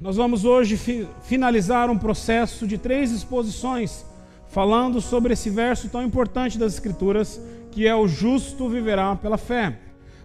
Nós vamos hoje fi finalizar um processo de três exposições falando sobre esse verso tão importante das Escrituras, que é o justo viverá pela fé.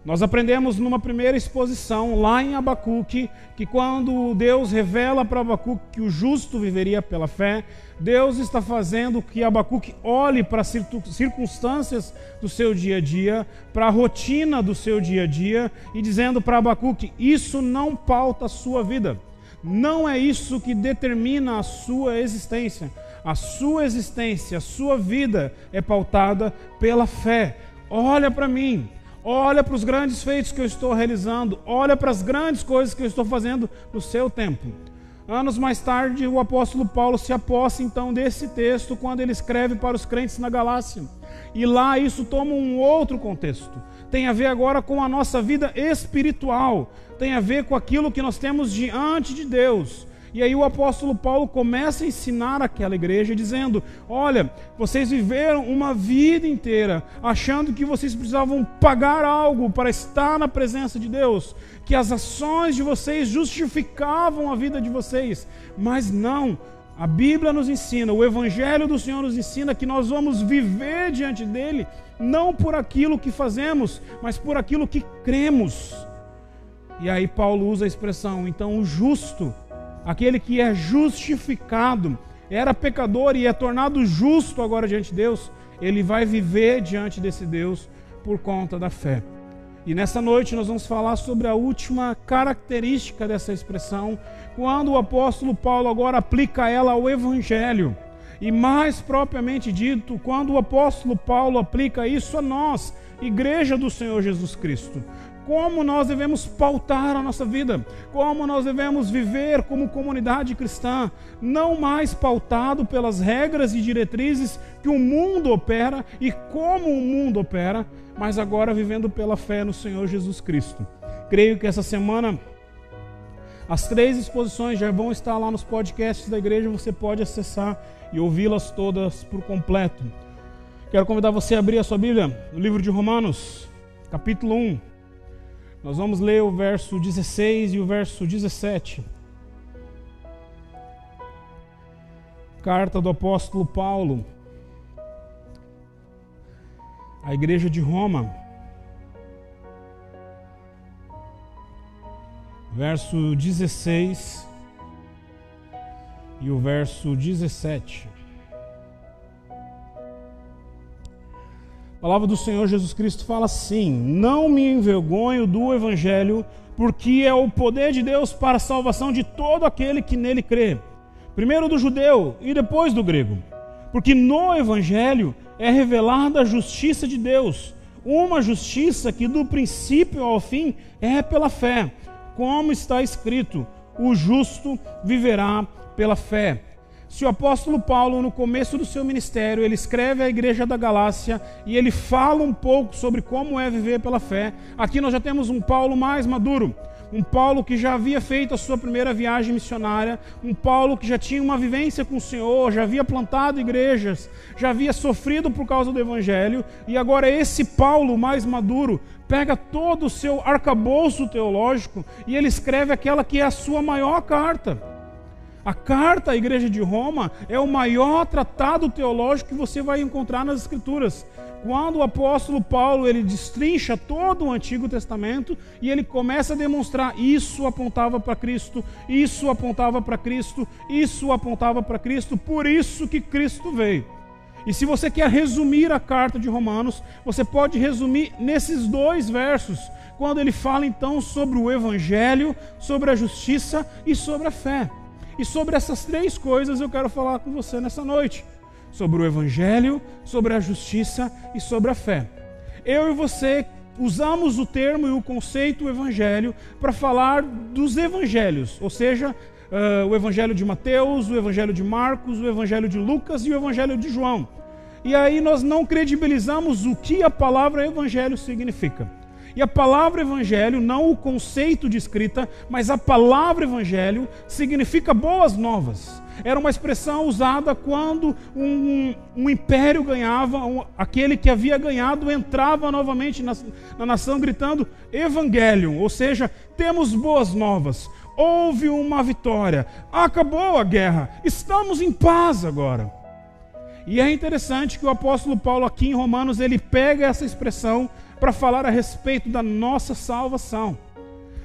Nós aprendemos numa primeira exposição, lá em Abacuque, que quando Deus revela para Abacuque que o justo viveria pela fé, Deus está fazendo que Abacuque olhe para as circunstâncias do seu dia a dia, para a rotina do seu dia a dia, e dizendo para Abacuque: Isso não pauta a sua vida, não é isso que determina a sua existência. A sua existência, a sua vida é pautada pela fé. Olha para mim, olha para os grandes feitos que eu estou realizando, olha para as grandes coisas que eu estou fazendo no seu tempo. Anos mais tarde, o apóstolo Paulo se aposta então desse texto quando ele escreve para os crentes na Galácia. E lá isso toma um outro contexto. Tem a ver agora com a nossa vida espiritual, tem a ver com aquilo que nós temos diante de Deus. E aí o apóstolo Paulo começa a ensinar aquela igreja dizendo: "Olha, vocês viveram uma vida inteira achando que vocês precisavam pagar algo para estar na presença de Deus, que as ações de vocês justificavam a vida de vocês, mas não, a Bíblia nos ensina, o Evangelho do Senhor nos ensina que nós vamos viver diante dele, não por aquilo que fazemos, mas por aquilo que cremos. E aí Paulo usa a expressão, então o justo aquele que é justificado, era pecador e é tornado justo agora diante de Deus, ele vai viver diante desse Deus por conta da fé. E nessa noite nós vamos falar sobre a última característica dessa expressão, quando o apóstolo Paulo agora aplica ela ao Evangelho. E mais propriamente dito, quando o apóstolo Paulo aplica isso a nós, igreja do Senhor Jesus Cristo como nós devemos pautar a nossa vida, como nós devemos viver como comunidade cristã, não mais pautado pelas regras e diretrizes que o mundo opera e como o mundo opera, mas agora vivendo pela fé no Senhor Jesus Cristo. Creio que essa semana as três exposições já vão estar lá nos podcasts da igreja, você pode acessar e ouvi-las todas por completo. Quero convidar você a abrir a sua Bíblia no livro de Romanos, capítulo 1. Nós vamos ler o verso 16 e o verso 17. Carta do apóstolo Paulo à igreja de Roma. Verso 16 e o verso 17. A palavra do Senhor Jesus Cristo fala assim: Não me envergonho do Evangelho, porque é o poder de Deus para a salvação de todo aquele que nele crê, primeiro do judeu e depois do grego. Porque no Evangelho é revelada a justiça de Deus, uma justiça que do princípio ao fim é pela fé, como está escrito: o justo viverá pela fé. Se o apóstolo Paulo, no começo do seu ministério, ele escreve à igreja da Galácia e ele fala um pouco sobre como é viver pela fé, aqui nós já temos um Paulo mais maduro, um Paulo que já havia feito a sua primeira viagem missionária, um Paulo que já tinha uma vivência com o Senhor, já havia plantado igrejas, já havia sofrido por causa do Evangelho, e agora esse Paulo mais maduro pega todo o seu arcabouço teológico e ele escreve aquela que é a sua maior carta. A carta à igreja de Roma é o maior tratado teológico que você vai encontrar nas escrituras. Quando o apóstolo Paulo ele destrincha todo o Antigo Testamento e ele começa a demonstrar isso apontava para Cristo, isso apontava para Cristo, isso apontava para Cristo, por isso que Cristo veio. E se você quer resumir a carta de Romanos, você pode resumir nesses dois versos, quando ele fala então sobre o evangelho, sobre a justiça e sobre a fé. E sobre essas três coisas eu quero falar com você nessa noite: sobre o Evangelho, sobre a justiça e sobre a fé. Eu e você usamos o termo e o conceito Evangelho para falar dos Evangelhos, ou seja, uh, o Evangelho de Mateus, o Evangelho de Marcos, o Evangelho de Lucas e o Evangelho de João. E aí nós não credibilizamos o que a palavra Evangelho significa. E a palavra evangelho, não o conceito de escrita, mas a palavra evangelho significa boas novas. Era uma expressão usada quando um, um império ganhava, um, aquele que havia ganhado entrava novamente na, na nação gritando Evangelion, ou seja, temos boas novas. Houve uma vitória, acabou a guerra, estamos em paz agora. E é interessante que o apóstolo Paulo aqui em Romanos ele pega essa expressão para falar a respeito da nossa salvação.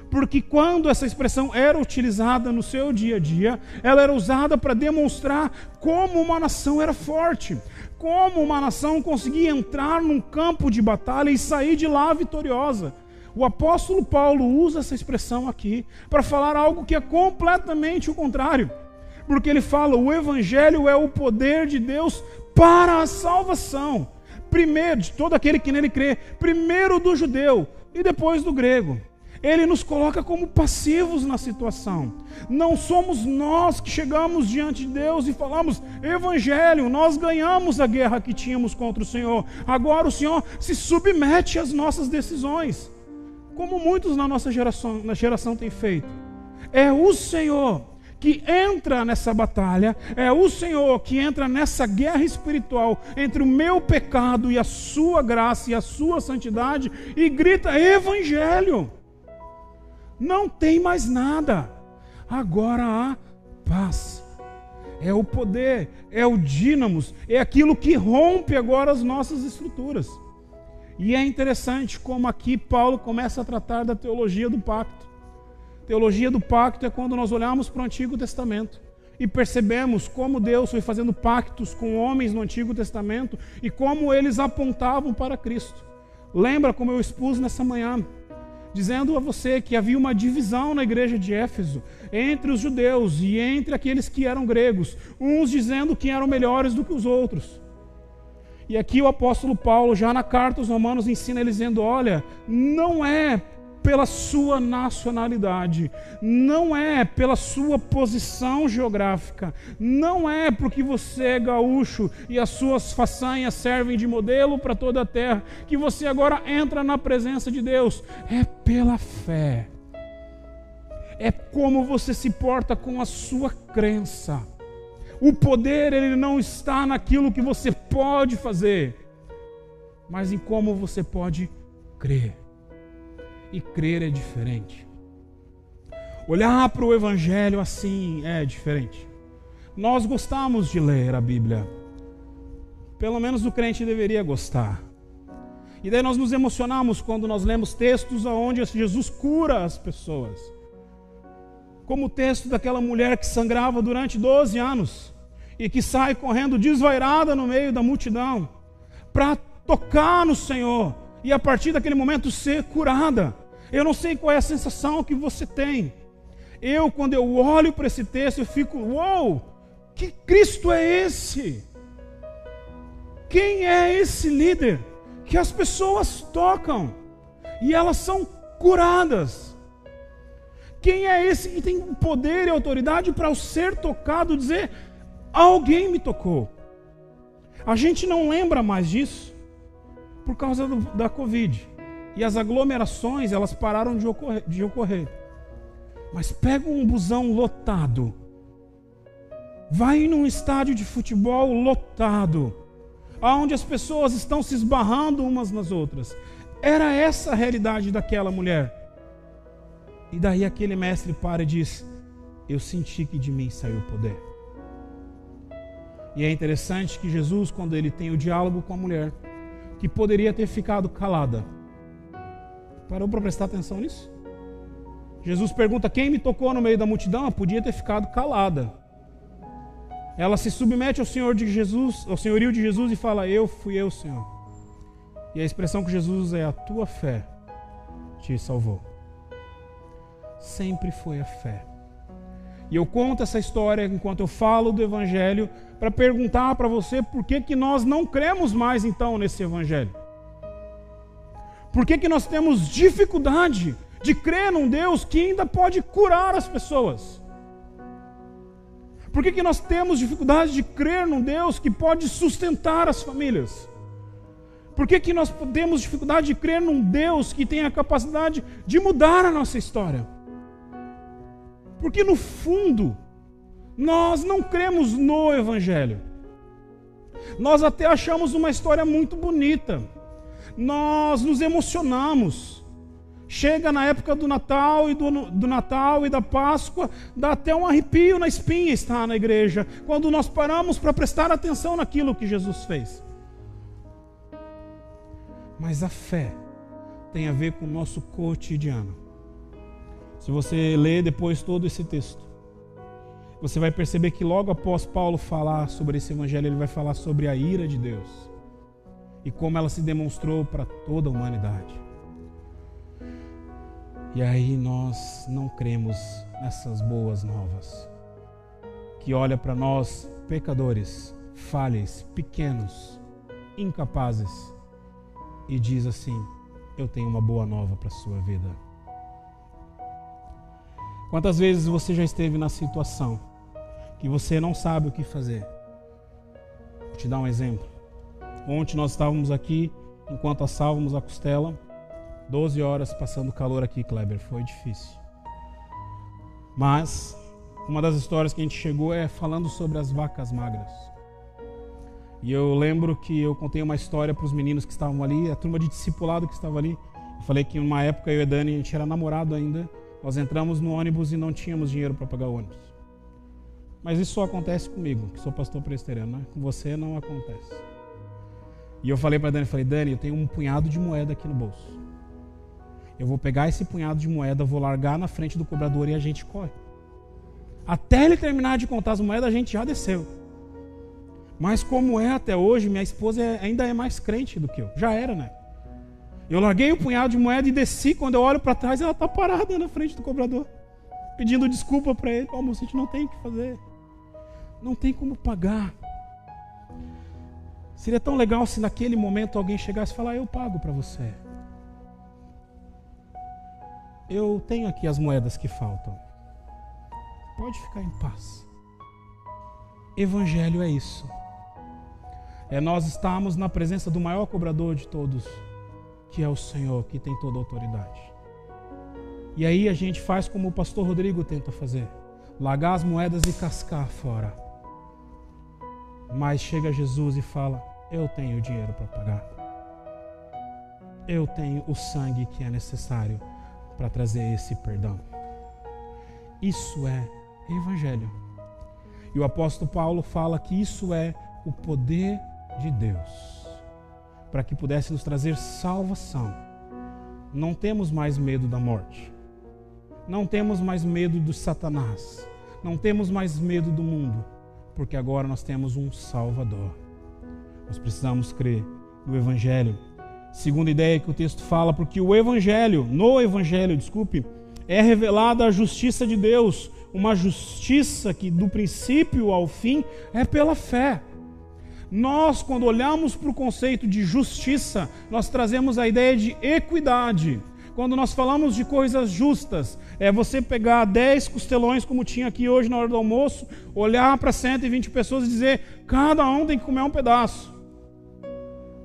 Porque quando essa expressão era utilizada no seu dia a dia, ela era usada para demonstrar como uma nação era forte, como uma nação conseguia entrar num campo de batalha e sair de lá vitoriosa. O apóstolo Paulo usa essa expressão aqui para falar algo que é completamente o contrário. Porque ele fala: o evangelho é o poder de Deus para a salvação. Primeiro, de todo aquele que nele crê, primeiro do judeu e depois do grego. Ele nos coloca como passivos na situação. Não somos nós que chegamos diante de Deus e falamos: Evangelho, nós ganhamos a guerra que tínhamos contra o Senhor. Agora o Senhor se submete às nossas decisões, como muitos na nossa geração, na geração têm feito. É o Senhor que entra nessa batalha, é o Senhor que entra nessa guerra espiritual entre o meu pecado e a sua graça e a sua santidade e grita: Evangelho. Não tem mais nada. Agora há paz. É o poder, é o dínamos, é aquilo que rompe agora as nossas estruturas. E é interessante como aqui Paulo começa a tratar da teologia do pacto. Teologia do pacto é quando nós olhamos para o Antigo Testamento e percebemos como Deus foi fazendo pactos com homens no Antigo Testamento e como eles apontavam para Cristo. Lembra como eu expus nessa manhã? dizendo a você que havia uma divisão na igreja de Éfeso entre os judeus e entre aqueles que eram gregos, uns dizendo que eram melhores do que os outros. E aqui o apóstolo Paulo, já na carta aos Romanos, ensina ele dizendo: olha, não é pela sua nacionalidade, não é pela sua posição geográfica, não é porque você é gaúcho e as suas façanhas servem de modelo para toda a terra que você agora entra na presença de Deus, é pela fé. É como você se porta com a sua crença. O poder ele não está naquilo que você pode fazer, mas em como você pode crer e crer é diferente. Olhar para o Evangelho assim é diferente. Nós gostamos de ler a Bíblia. Pelo menos o crente deveria gostar. E daí nós nos emocionamos quando nós lemos textos onde Jesus cura as pessoas. Como o texto daquela mulher que sangrava durante 12 anos e que sai correndo desvairada no meio da multidão para tocar no Senhor e a partir daquele momento ser curada. Eu não sei qual é a sensação que você tem. Eu, quando eu olho para esse texto, eu fico, uou, que Cristo é esse? Quem é esse líder que as pessoas tocam e elas são curadas? Quem é esse que tem poder e autoridade para, ao ser tocado, dizer: alguém me tocou? A gente não lembra mais disso por causa do, da Covid. E as aglomerações, elas pararam de ocorrer. De ocorrer. Mas pega um busão lotado. Vai num estádio de futebol lotado. Onde as pessoas estão se esbarrando umas nas outras. Era essa a realidade daquela mulher. E daí aquele mestre para e diz: Eu senti que de mim saiu o poder. E é interessante que Jesus, quando ele tem o diálogo com a mulher, que poderia ter ficado calada. Parou para prestar atenção nisso? Jesus pergunta: Quem me tocou no meio da multidão? Ela podia ter ficado calada. Ela se submete ao Senhor de Jesus, ao senhorio de Jesus e fala: Eu fui eu, Senhor. E a expressão que Jesus usa é: A tua fé te salvou. Sempre foi a fé. E eu conto essa história enquanto eu falo do Evangelho para perguntar para você por que, que nós não cremos mais então nesse Evangelho. Por que, que nós temos dificuldade de crer num Deus que ainda pode curar as pessoas? Por que, que nós temos dificuldade de crer num Deus que pode sustentar as famílias? Por que, que nós temos dificuldade de crer num Deus que tem a capacidade de mudar a nossa história? Porque no fundo, nós não cremos no Evangelho. Nós até achamos uma história muito bonita. Nós nos emocionamos Chega na época do Natal e do, do, Natal e da Páscoa, dá até um arrepio na espinha estar na igreja, quando nós paramos para prestar atenção naquilo que Jesus fez. Mas a fé tem a ver com o nosso cotidiano. Se você ler depois todo esse texto, você vai perceber que logo após Paulo falar sobre esse evangelho, ele vai falar sobre a ira de Deus e como ela se demonstrou para toda a humanidade. E aí nós não cremos nessas boas novas, que olha para nós, pecadores, falhas, pequenos, incapazes, e diz assim: Eu tenho uma boa nova para a sua vida. Quantas vezes você já esteve na situação que você não sabe o que fazer? Vou te dar um exemplo. Ontem nós estávamos aqui, enquanto assávamos a costela, 12 horas passando calor aqui, Kleber, foi difícil. Mas uma das histórias que a gente chegou é falando sobre as vacas magras. E eu lembro que eu contei uma história para os meninos que estavam ali, a turma de discipulado que estava ali. Eu falei que numa época eu e a Dani, a gente era namorado ainda. Nós entramos no ônibus e não tínhamos dinheiro para pagar o ônibus. Mas isso só acontece comigo, que sou pastor presbiteriano, né? Com você não acontece. E eu falei para Dani, falei, Dani, eu tenho um punhado de moeda aqui no bolso. Eu vou pegar esse punhado de moeda, vou largar na frente do cobrador e a gente corre. Até ele terminar de contar as moedas, a gente já desceu. Mas como é até hoje, minha esposa é, ainda é mais crente do que eu. Já era, né? Eu larguei o punhado de moeda e desci. Quando eu olho para trás, ela está parada na frente do cobrador, pedindo desculpa para ele. Oh, moço, a gente não tem o que fazer. Não tem como pagar. Seria tão legal se naquele momento alguém chegasse e falar: Eu pago para você eu tenho aqui as moedas que faltam. Pode ficar em paz. Evangelho é isso. É nós estarmos na presença do maior cobrador de todos, que é o Senhor, que tem toda a autoridade. E aí a gente faz como o pastor Rodrigo tenta fazer: largar as moedas e cascar fora. Mas chega Jesus e fala: Eu tenho dinheiro para pagar. Eu tenho o sangue que é necessário para trazer esse perdão. Isso é evangelho. E o apóstolo Paulo fala que isso é o poder de Deus para que pudesse nos trazer salvação. Não temos mais medo da morte. Não temos mais medo do Satanás. Não temos mais medo do mundo, porque agora nós temos um Salvador. Nós precisamos crer no Evangelho Segunda ideia que o texto fala, porque o evangelho, no evangelho, desculpe, é revelada a justiça de Deus, uma justiça que do princípio ao fim é pela fé. Nós, quando olhamos para o conceito de justiça, nós trazemos a ideia de equidade. Quando nós falamos de coisas justas, é você pegar 10 costelões, como tinha aqui hoje na hora do almoço, olhar para 120 pessoas e dizer: cada um tem que comer um pedaço.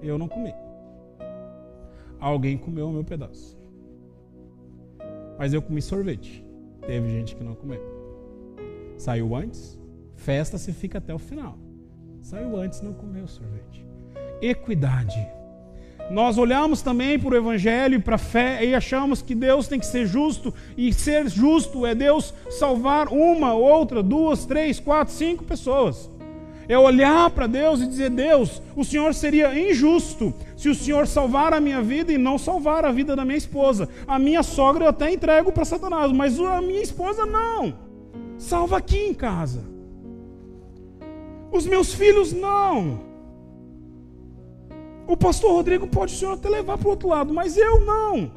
Eu não comi alguém comeu o meu pedaço. Mas eu comi sorvete. Teve gente que não comeu. Saiu antes, festa se fica até o final. Saiu antes, não comeu sorvete. Equidade. Nós olhamos também para o Evangelho e para a fé e achamos que Deus tem que ser justo, e ser justo é Deus salvar uma, outra, duas, três, quatro, cinco pessoas. É olhar para Deus e dizer: Deus, o Senhor seria injusto se o Senhor salvar a minha vida e não salvar a vida da minha esposa. A minha sogra eu até entrego para Satanás, mas a minha esposa não. Salva aqui em casa. Os meus filhos não. O pastor Rodrigo pode o Senhor até levar para o outro lado, mas eu não.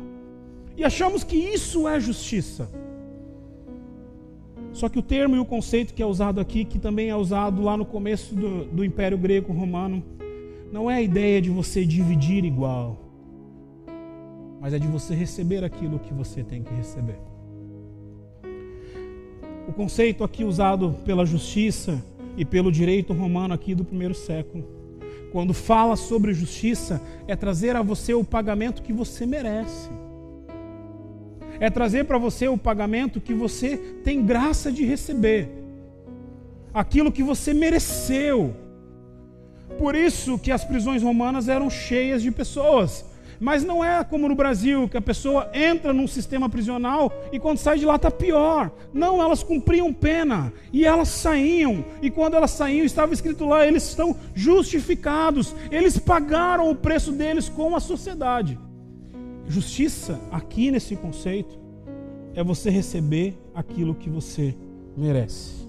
E achamos que isso é justiça. Só que o termo e o conceito que é usado aqui, que também é usado lá no começo do, do Império Greco-Romano, não é a ideia de você dividir igual, mas é de você receber aquilo que você tem que receber. O conceito aqui usado pela justiça e pelo direito romano aqui do primeiro século, quando fala sobre justiça, é trazer a você o pagamento que você merece é trazer para você o pagamento que você tem graça de receber, aquilo que você mereceu. Por isso que as prisões romanas eram cheias de pessoas. Mas não é como no Brasil, que a pessoa entra num sistema prisional e quando sai de lá está pior. Não, elas cumpriam pena e elas saíam. E quando elas saíam, estava escrito lá: eles estão justificados, eles pagaram o preço deles com a sociedade. Justiça, aqui nesse conceito, é você receber aquilo que você merece.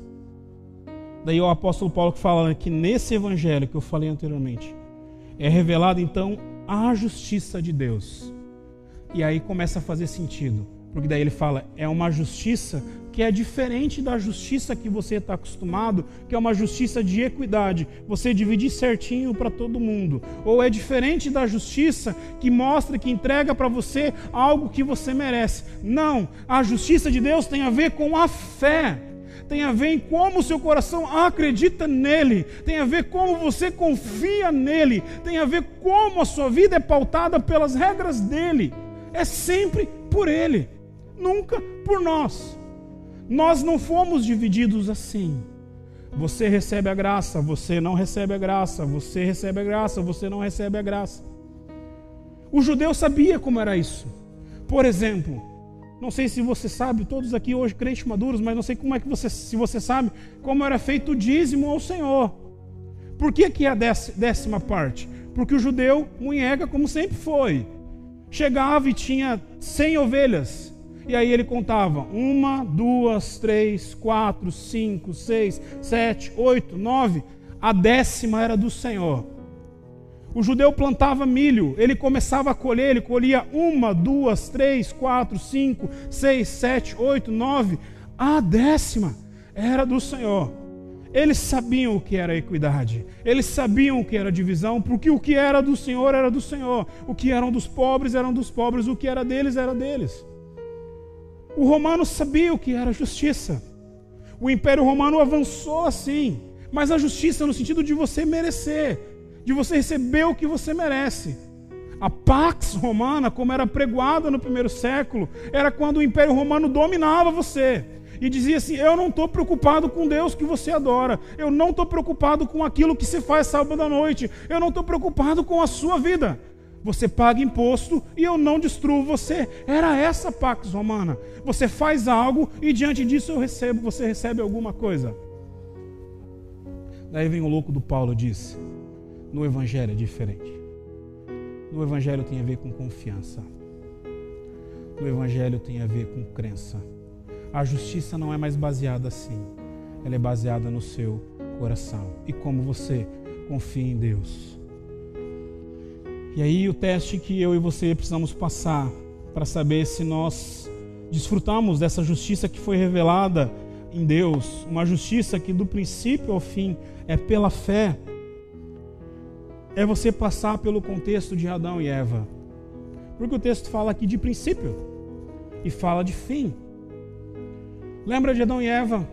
Daí o apóstolo Paulo que fala que nesse evangelho que eu falei anteriormente, é revelada então a justiça de Deus. E aí começa a fazer sentido, porque daí ele fala, é uma justiça que é diferente da justiça que você está acostumado, que é uma justiça de equidade, você dividir certinho para todo mundo, ou é diferente da justiça que mostra, que entrega para você algo que você merece. Não, a justiça de Deus tem a ver com a fé tem a ver em como o seu coração acredita nele, tem a ver como você confia nele, tem a ver como a sua vida é pautada pelas regras dele. É sempre por ele, nunca por nós. Nós não fomos divididos assim. Você recebe a graça, você não recebe a graça, você recebe a graça, você não recebe a graça. O judeu sabia como era isso. Por exemplo, não sei se você sabe, todos aqui hoje crentes maduros, mas não sei como é que você, se você sabe como era feito o dízimo ao Senhor. Por que, que é a décima parte? Porque o judeu munhega como sempre foi. Chegava e tinha cem ovelhas. E aí ele contava uma, duas, três, quatro, cinco, seis, sete, oito, nove. A décima era do Senhor. O judeu plantava milho, ele começava a colher, ele colhia uma, duas, três, quatro, cinco, seis, sete, oito, nove. A décima era do Senhor. Eles sabiam o que era equidade, eles sabiam o que era divisão, porque o que era do Senhor era do Senhor, o que eram dos pobres eram dos pobres, o que era deles era deles. O romano sabia o que era justiça. O Império Romano avançou assim, mas a justiça no sentido de você merecer, de você receber o que você merece. A Pax Romana, como era pregoada no primeiro século, era quando o Império Romano dominava você e dizia assim: Eu não estou preocupado com Deus que você adora, eu não estou preocupado com aquilo que se faz sábado à noite, eu não estou preocupado com a sua vida. Você paga imposto e eu não destruo você. Era essa a Pax Romana. Você faz algo e diante disso eu recebo, você recebe alguma coisa. Daí vem o louco do Paulo e diz: no Evangelho é diferente. No Evangelho tem a ver com confiança. No Evangelho tem a ver com crença. A justiça não é mais baseada assim. Ela é baseada no seu coração. E como você confia em Deus. E aí o teste que eu e você precisamos passar para saber se nós desfrutamos dessa justiça que foi revelada em Deus, uma justiça que do princípio ao fim é pela fé é você passar pelo contexto de Adão e Eva. Porque o texto fala aqui de princípio e fala de fim. Lembra de Adão e Eva?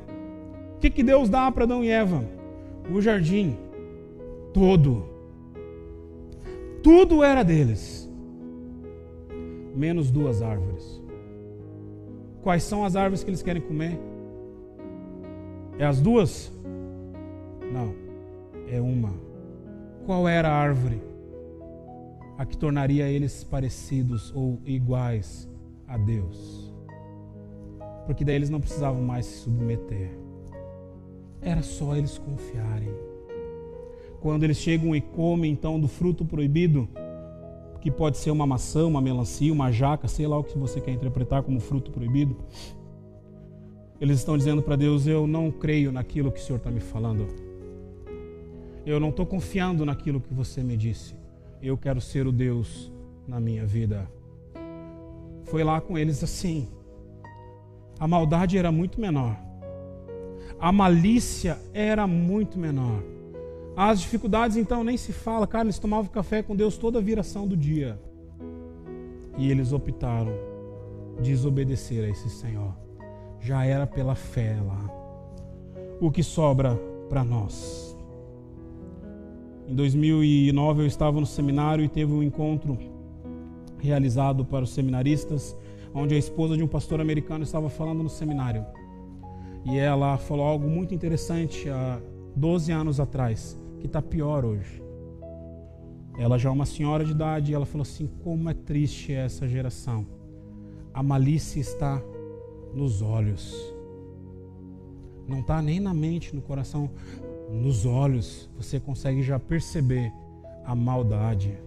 O que, que Deus dá para Adão e Eva? O jardim todo. Tudo era deles, menos duas árvores. Quais são as árvores que eles querem comer? É as duas? Não, é uma. Qual era a árvore? A que tornaria eles parecidos ou iguais a Deus. Porque daí eles não precisavam mais se submeter. Era só eles confiarem. Quando eles chegam e comem então do fruto proibido, que pode ser uma maçã, uma melancia, uma jaca, sei lá o que você quer interpretar como fruto proibido. Eles estão dizendo para Deus: Eu não creio naquilo que o Senhor está me falando. Eu não estou confiando naquilo que você me disse. Eu quero ser o Deus na minha vida. Foi lá com eles assim. A maldade era muito menor. A malícia era muito menor. As dificuldades, então, nem se fala. Cara, eles tomavam café com Deus toda a viração do dia. E eles optaram desobedecer a esse Senhor. Já era pela fé lá. O que sobra para nós? Em 2009 eu estava no seminário e teve um encontro realizado para os seminaristas, onde a esposa de um pastor americano estava falando no seminário. E ela falou algo muito interessante há 12 anos atrás, que está pior hoje. Ela já é uma senhora de idade e ela falou assim: como é triste essa geração. A malícia está nos olhos. Não está nem na mente, no coração, nos olhos. Você consegue já perceber a maldade.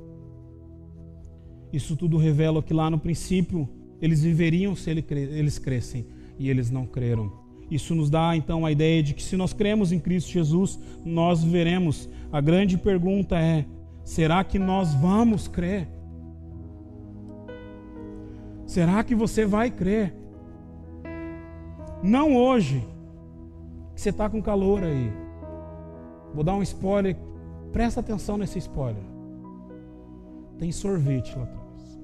Isso tudo revela que lá no princípio eles viveriam se eles crescem e eles não creram. Isso nos dá então a ideia de que se nós cremos em Cristo Jesus, nós veremos. A grande pergunta é: será que nós vamos crer? Será que você vai crer? Não hoje, que você está com calor aí. Vou dar um spoiler, presta atenção nesse spoiler. Tem sorvete lá atrás.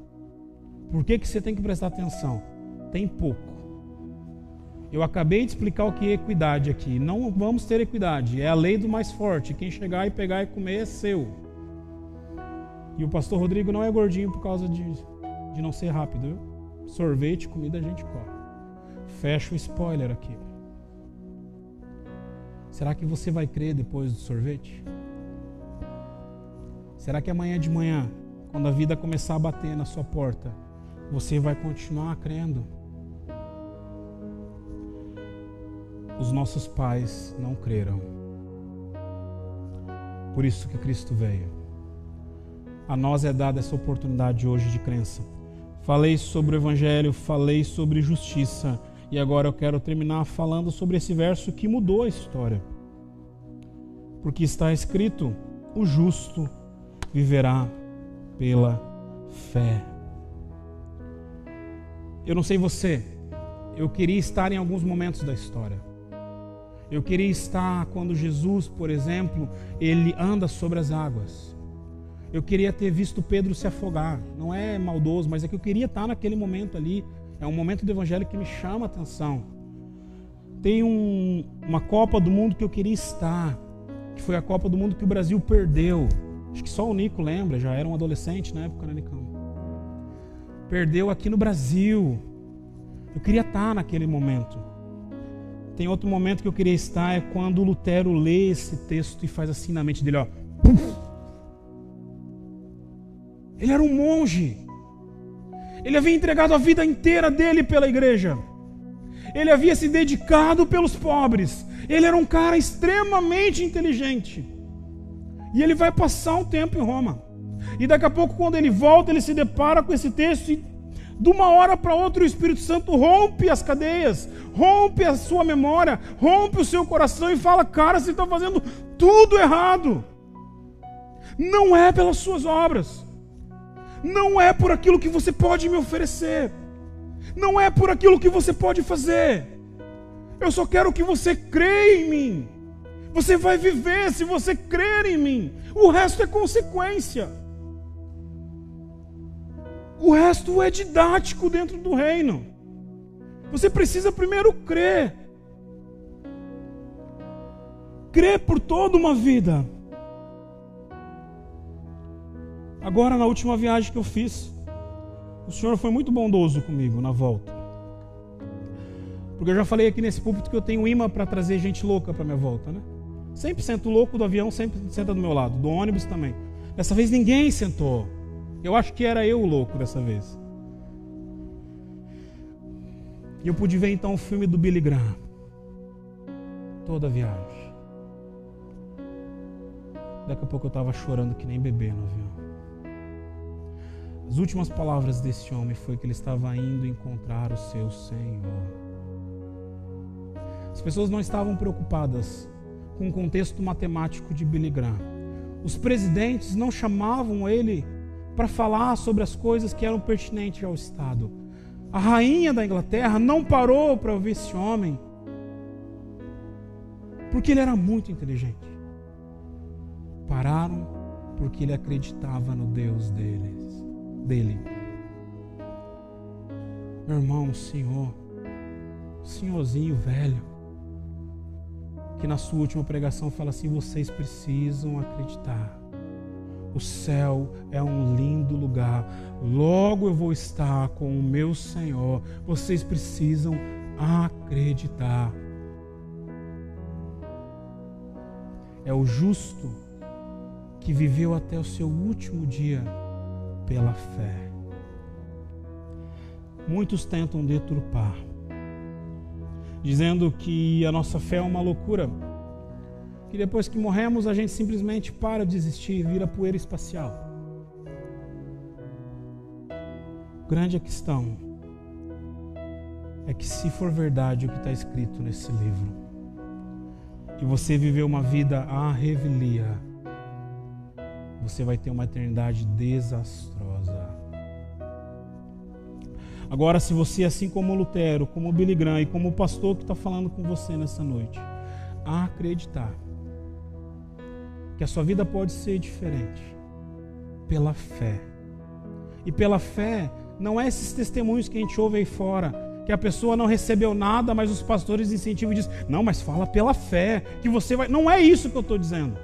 Por que, que você tem que prestar atenção? Tem pouco. Eu acabei de explicar o que é equidade aqui. Não vamos ter equidade. É a lei do mais forte. Quem chegar e pegar e comer é seu. E o pastor Rodrigo não é gordinho por causa de, de não ser rápido. Viu? Sorvete, comida a gente come. Fecha o spoiler aqui. Será que você vai crer depois do sorvete? Será que amanhã de manhã, quando a vida começar a bater na sua porta, você vai continuar crendo? os nossos pais não creram. Por isso que Cristo veio. A nós é dada essa oportunidade hoje de crença. Falei sobre o Evangelho, falei sobre justiça, e agora eu quero terminar falando sobre esse verso que mudou a história. Porque está escrito: o justo viverá pela fé. Eu não sei você, eu queria estar em alguns momentos da história. Eu queria estar quando Jesus, por exemplo, ele anda sobre as águas. Eu queria ter visto Pedro se afogar. Não é maldoso, mas é que eu queria estar naquele momento ali. É um momento do Evangelho que me chama a atenção. Tem um, uma Copa do Mundo que eu queria estar, que foi a Copa do Mundo que o Brasil perdeu. Acho que só o Nico lembra, já era um adolescente na época, né, Nicão? Perdeu aqui no Brasil. Eu queria estar naquele momento. Tem outro momento que eu queria estar é quando Lutero lê esse texto e faz assim na mente dele, ó. Ele era um monge. Ele havia entregado a vida inteira dele pela igreja. Ele havia se dedicado pelos pobres. Ele era um cara extremamente inteligente. E ele vai passar um tempo em Roma. E daqui a pouco, quando ele volta, ele se depara com esse texto e de uma hora para outra, o Espírito Santo rompe as cadeias, rompe a sua memória, rompe o seu coração e fala: Cara, você está fazendo tudo errado. Não é pelas suas obras, não é por aquilo que você pode me oferecer, não é por aquilo que você pode fazer. Eu só quero que você creia em mim. Você vai viver se você crer em mim. O resto é consequência. O resto é didático dentro do reino. Você precisa primeiro crer. Crer por toda uma vida. Agora, na última viagem que eu fiz, o Senhor foi muito bondoso comigo na volta. Porque eu já falei aqui nesse púlpito que eu tenho imã para trazer gente louca para minha volta, né? Sempre sento louco do avião, sempre senta do meu lado, do ônibus também. Dessa vez ninguém sentou. Eu acho que era eu o louco dessa vez. E eu pude ver então o filme do Billy Graham. Toda a viagem. Daqui a pouco eu estava chorando que nem bebê no avião. As últimas palavras desse homem foi que ele estava indo encontrar o seu Senhor. As pessoas não estavam preocupadas com o contexto matemático de Billy Graham. Os presidentes não chamavam ele para falar sobre as coisas que eram pertinentes ao Estado. A rainha da Inglaterra não parou para ouvir esse homem, porque ele era muito inteligente. Pararam porque ele acreditava no Deus deles, dele. Meu irmão, o Senhor, o senhorzinho velho, que na sua última pregação fala assim: vocês precisam acreditar. O céu é um lindo lugar. Logo eu vou estar com o meu Senhor. Vocês precisam acreditar. É o justo que viveu até o seu último dia pela fé. Muitos tentam deturpar, dizendo que a nossa fé é uma loucura, que depois que morremos a gente simplesmente para de existir e vira poeira espacial. Grande a questão é que, se for verdade o que está escrito nesse livro, e você viveu uma vida à revelia, você vai ter uma eternidade desastrosa. Agora, se você, assim como Lutero, como Billy Graham e como o pastor que está falando com você nessa noite, acreditar que a sua vida pode ser diferente pela fé. E pela fé, não é esses testemunhos que a gente ouve aí fora, que a pessoa não recebeu nada, mas os pastores incentivam e dizem: Não, mas fala pela fé, que você vai. Não é isso que eu estou dizendo.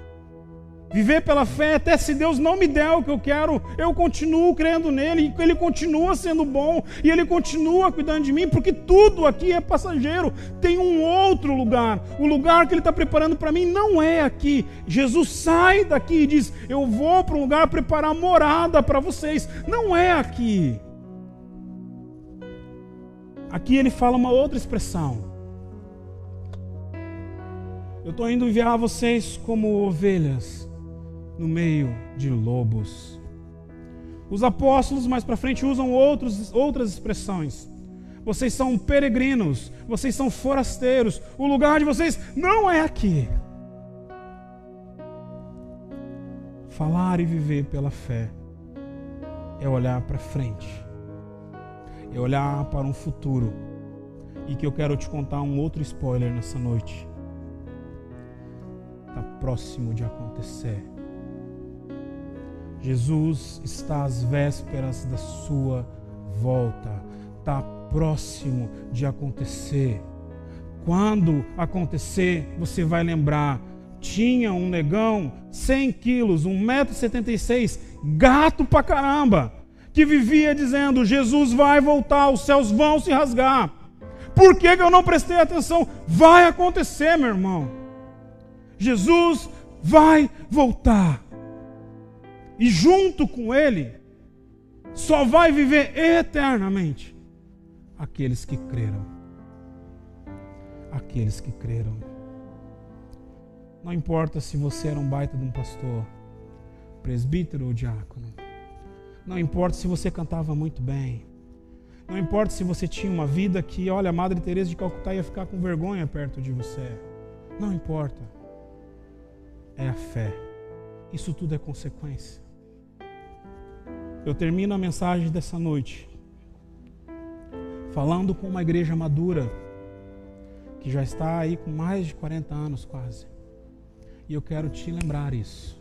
Viver pela fé, até se Deus não me der o que eu quero, eu continuo crendo nele, Ele continua sendo bom e Ele continua cuidando de mim, porque tudo aqui é passageiro. Tem um outro lugar. O lugar que Ele está preparando para mim não é aqui. Jesus sai daqui e diz: Eu vou para um lugar preparar morada para vocês. Não é aqui. Aqui ele fala uma outra expressão. Eu estou indo enviar vocês como ovelhas no meio de lobos. Os apóstolos mais para frente usam outros, outras expressões. Vocês são peregrinos, vocês são forasteiros. O lugar de vocês não é aqui. Falar e viver pela fé é olhar para frente é olhar para um futuro. E que eu quero te contar um outro spoiler nessa noite. Está próximo de acontecer. Jesus está às vésperas da sua volta. Está próximo de acontecer. Quando acontecer, você vai lembrar. Tinha um negão, 100 quilos, 1,76m, gato pra caramba que vivia dizendo: Jesus vai voltar, os céus vão se rasgar. Por que, que eu não prestei atenção? Vai acontecer, meu irmão. Jesus vai voltar. E junto com Ele, só vai viver eternamente aqueles que creram. Aqueles que creram. Não importa se você era um baita de um pastor, presbítero ou diácono. Não importa se você cantava muito bem. Não importa se você tinha uma vida que, olha, a Madre Teresa de Calcutá ia ficar com vergonha perto de você. Não importa. É a fé. Isso tudo é consequência. Eu termino a mensagem dessa noite falando com uma igreja madura que já está aí com mais de 40 anos quase. E eu quero te lembrar isso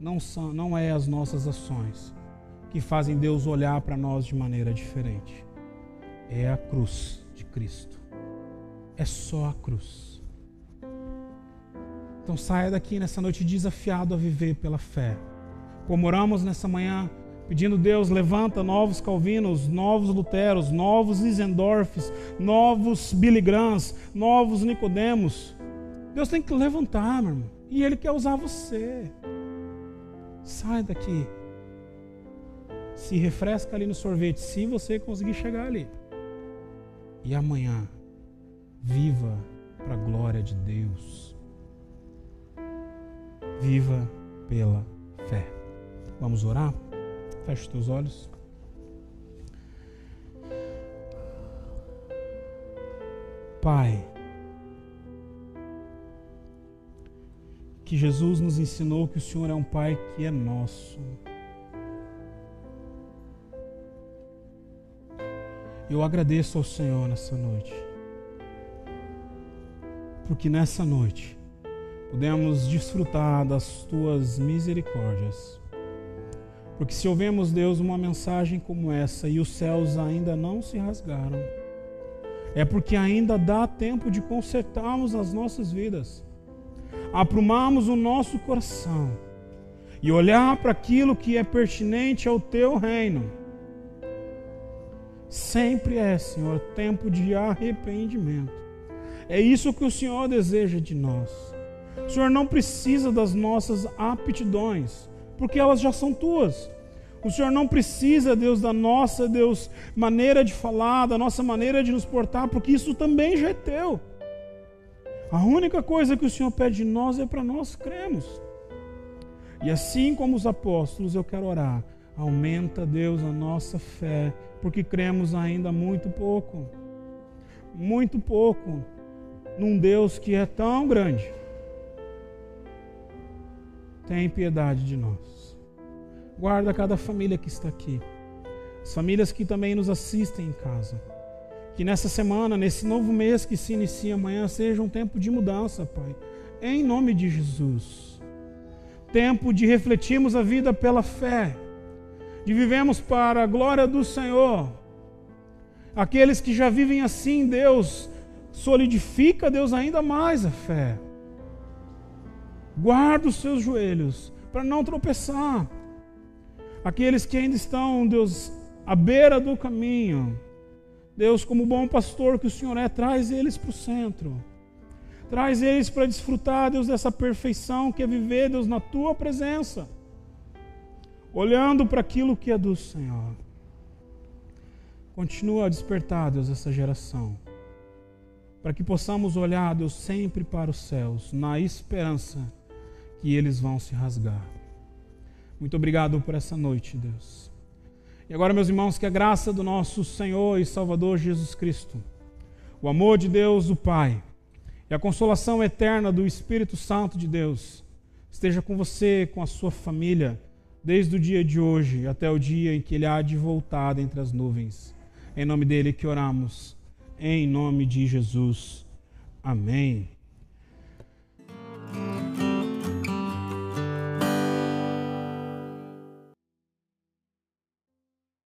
não, são, não é as nossas ações que fazem Deus olhar para nós de maneira diferente. É a cruz de Cristo. É só a cruz. Então saia daqui nessa noite desafiado a viver pela fé. Como oramos nessa manhã, pedindo Deus, levanta novos Calvinos, novos Luteros, novos Isendorfs, novos Billy novos Nicodemos. Deus tem que levantar, meu irmão. E Ele quer usar você. Sai daqui. Se refresca ali no sorvete, se você conseguir chegar ali. E amanhã, viva para a glória de Deus. Viva pela fé. Vamos orar? Feche os teus olhos. Pai, que Jesus nos ensinou que o Senhor é um Pai que é nosso. Eu agradeço ao Senhor nessa noite, porque nessa noite podemos desfrutar das tuas misericórdias. Porque se ouvemos, Deus, uma mensagem como essa e os céus ainda não se rasgaram, é porque ainda dá tempo de consertarmos as nossas vidas aprumarmos o nosso coração e olhar para aquilo que é pertinente ao teu reino. Sempre é, Senhor, tempo de arrependimento. É isso que o Senhor deseja de nós. O Senhor não precisa das nossas aptidões, porque elas já são tuas. O Senhor não precisa, Deus, da nossa, Deus, maneira de falar, da nossa maneira de nos portar, porque isso também já é teu. A única coisa que o Senhor pede de nós é para nós cremos. E assim como os apóstolos, eu quero orar. Aumenta, Deus, a nossa fé, porque cremos ainda muito pouco. Muito pouco. Num Deus que é tão grande. Tem piedade de nós. Guarda cada família que está aqui. As famílias que também nos assistem em casa. Que nessa semana, nesse novo mês que se inicia amanhã, seja um tempo de mudança, Pai. Em nome de Jesus. Tempo de refletirmos a vida pela fé. De vivemos para a glória do Senhor. Aqueles que já vivem assim, Deus solidifica, Deus, ainda mais a fé. Guarda os seus joelhos para não tropeçar aqueles que ainda estão, Deus, à beira do caminho. Deus, como bom pastor que o Senhor é, traz eles para o centro. Traz eles para desfrutar, Deus, dessa perfeição que é viver, Deus, na tua presença. Olhando para aquilo que é do Senhor. Continua a despertar, Deus, essa geração. Para que possamos olhar, Deus, sempre para os céus, na esperança que eles vão se rasgar. Muito obrigado por essa noite, Deus. E agora, meus irmãos, que a graça do nosso Senhor e Salvador Jesus Cristo, o amor de Deus, o Pai, e a consolação eterna do Espírito Santo de Deus esteja com você, com a sua família, desde o dia de hoje até o dia em que Ele há de voltar entre as nuvens. Em nome dele que oramos, em nome de Jesus. Amém.